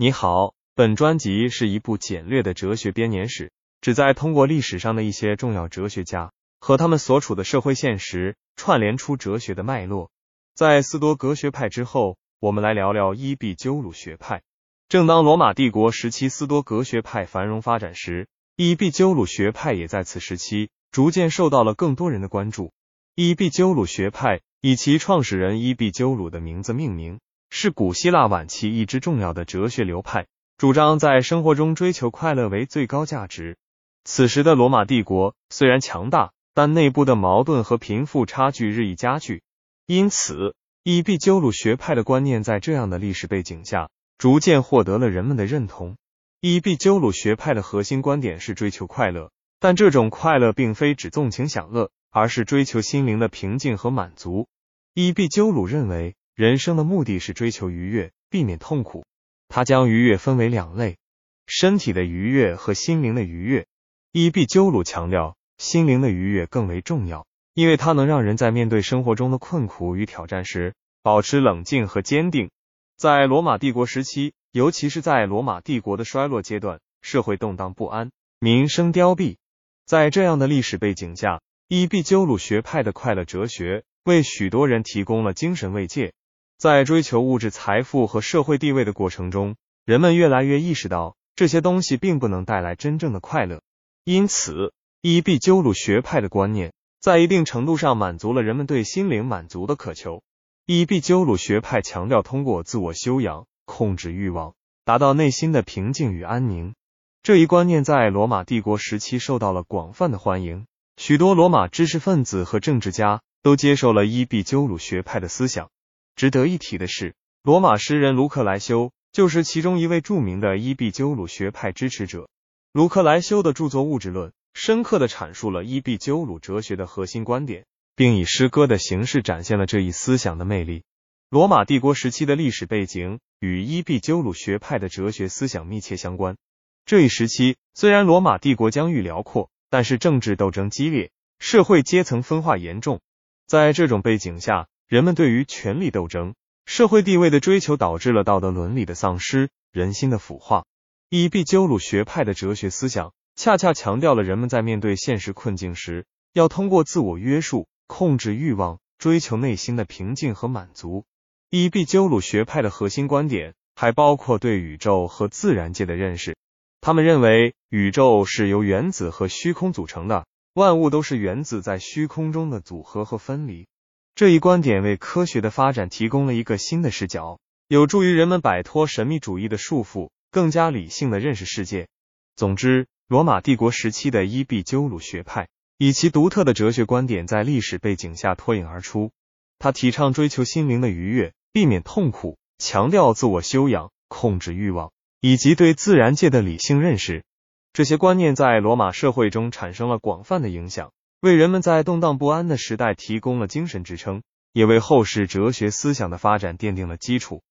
你好，本专辑是一部简略的哲学编年史，旨在通过历史上的一些重要哲学家和他们所处的社会现实，串联出哲学的脉络。在斯多格学派之后，我们来聊聊伊壁鸠鲁学派。正当罗马帝国时期斯多格学派繁荣发展时，伊壁鸠鲁学派也在此时期逐渐受到了更多人的关注。伊壁鸠鲁学派以其创始人伊壁鸠鲁的名字命名。是古希腊晚期一支重要的哲学流派，主张在生活中追求快乐为最高价值。此时的罗马帝国虽然强大，但内部的矛盾和贫富差距日益加剧，因此伊壁鸠鲁学派的观念在这样的历史背景下，逐渐获得了人们的认同。伊壁鸠鲁学派的核心观点是追求快乐，但这种快乐并非只纵情享乐，而是追求心灵的平静和满足。伊壁鸠鲁认为。人生的目的是追求愉悦，避免痛苦。他将愉悦分为两类：身体的愉悦和心灵的愉悦。伊壁鸠鲁强调，心灵的愉悦更为重要，因为它能让人在面对生活中的困苦与挑战时，保持冷静和坚定。在罗马帝国时期，尤其是在罗马帝国的衰落阶段，社会动荡不安，民生凋敝。在这样的历史背景下，伊壁鸠鲁学派的快乐哲学为许多人提供了精神慰藉。在追求物质财富和社会地位的过程中，人们越来越意识到这些东西并不能带来真正的快乐。因此，伊壁鸠鲁学派的观念在一定程度上满足了人们对心灵满足的渴求。伊壁鸠鲁学派强调通过自我修养、控制欲望，达到内心的平静与安宁。这一观念在罗马帝国时期受到了广泛的欢迎，许多罗马知识分子和政治家都接受了伊壁鸠鲁学派的思想。值得一提的是，罗马诗人卢克莱修就是其中一位著名的伊壁鸠鲁学派支持者。卢克莱修的著作《物质论》深刻的阐述了伊壁鸠鲁哲学的核心观点，并以诗歌的形式展现了这一思想的魅力。罗马帝国时期的历史背景与伊壁鸠鲁学派的哲学思想密切相关。这一时期虽然罗马帝国疆域辽阔，但是政治斗争激烈，社会阶层分化严重。在这种背景下，人们对于权力斗争、社会地位的追求，导致了道德伦理的丧失、人心的腐化。伊壁鸠鲁学派的哲学思想，恰恰强调了人们在面对现实困境时，要通过自我约束、控制欲望，追求内心的平静和满足。伊壁鸠鲁学派的核心观点还包括对宇宙和自然界的认识。他们认为，宇宙是由原子和虚空组成的，万物都是原子在虚空中的组合和分离。这一观点为科学的发展提供了一个新的视角，有助于人们摆脱神秘主义的束缚，更加理性的认识世界。总之，罗马帝国时期的伊壁鸠鲁学派以其独特的哲学观点在历史背景下脱颖而出。他提倡追求心灵的愉悦，避免痛苦，强调自我修养、控制欲望以及对自然界的理性认识。这些观念在罗马社会中产生了广泛的影响。为人们在动荡不安的时代提供了精神支撑，也为后世哲学思想的发展奠定了基础。